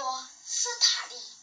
说斯塔利。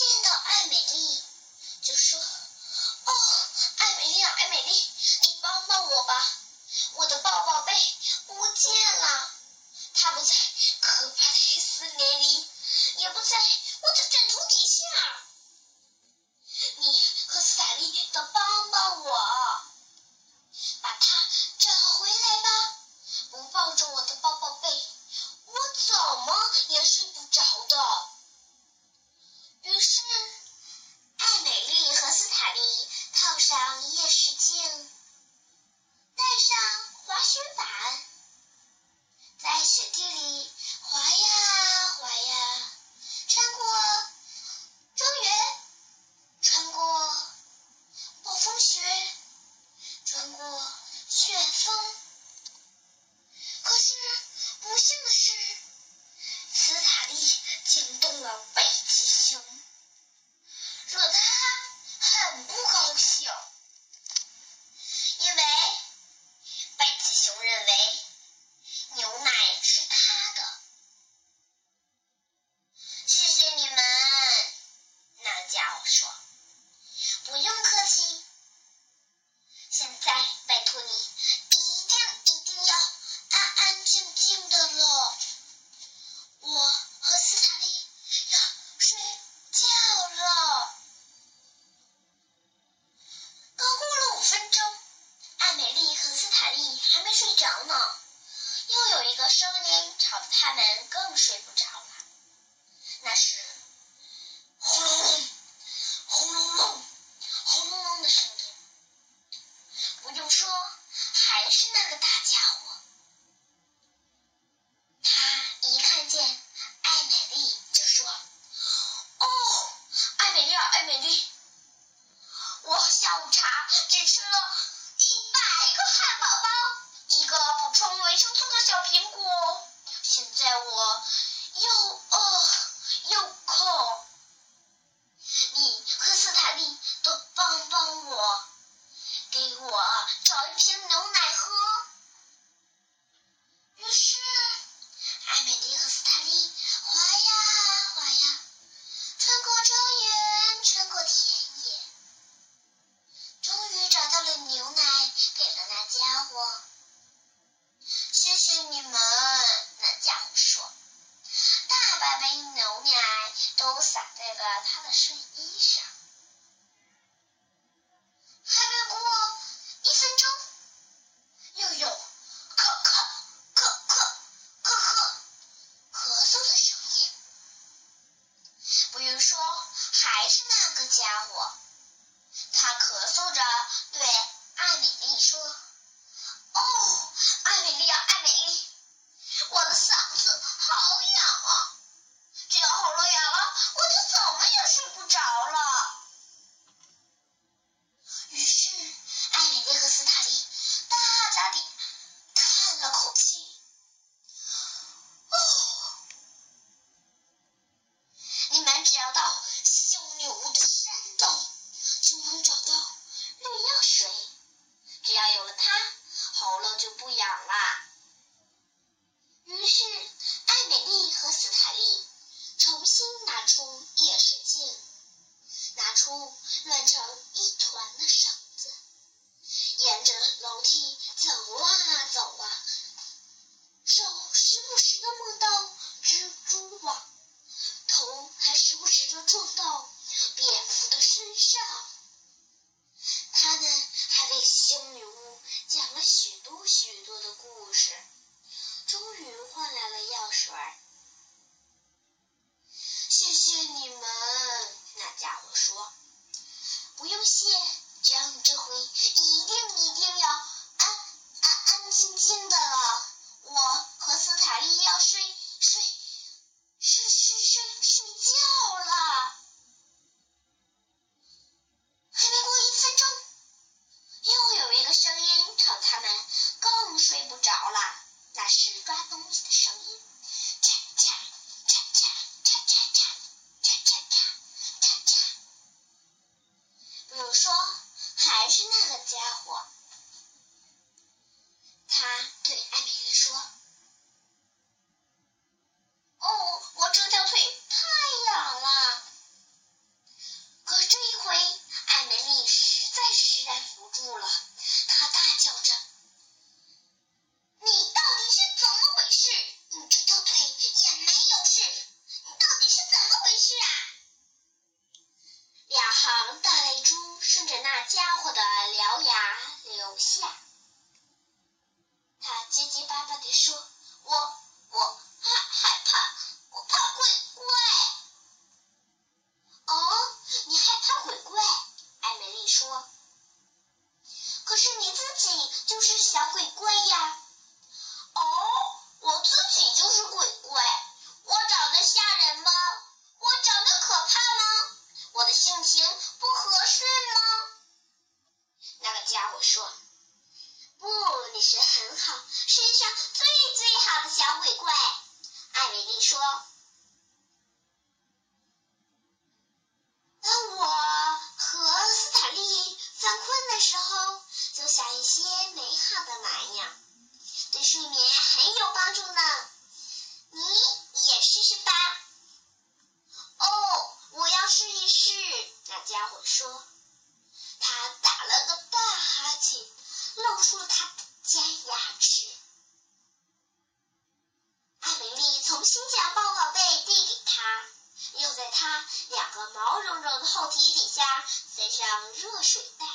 见到艾美丽就说哦你就是小鬼怪呀。些美好的玩意，对睡眠很有帮助呢，你也试试吧。哦，我要试一试。那家伙说。他打了个大哈欠，露出了他的尖牙齿。艾米丽重新将抱宝贝递给他，又在他两个毛茸茸的厚皮底下塞上热水袋。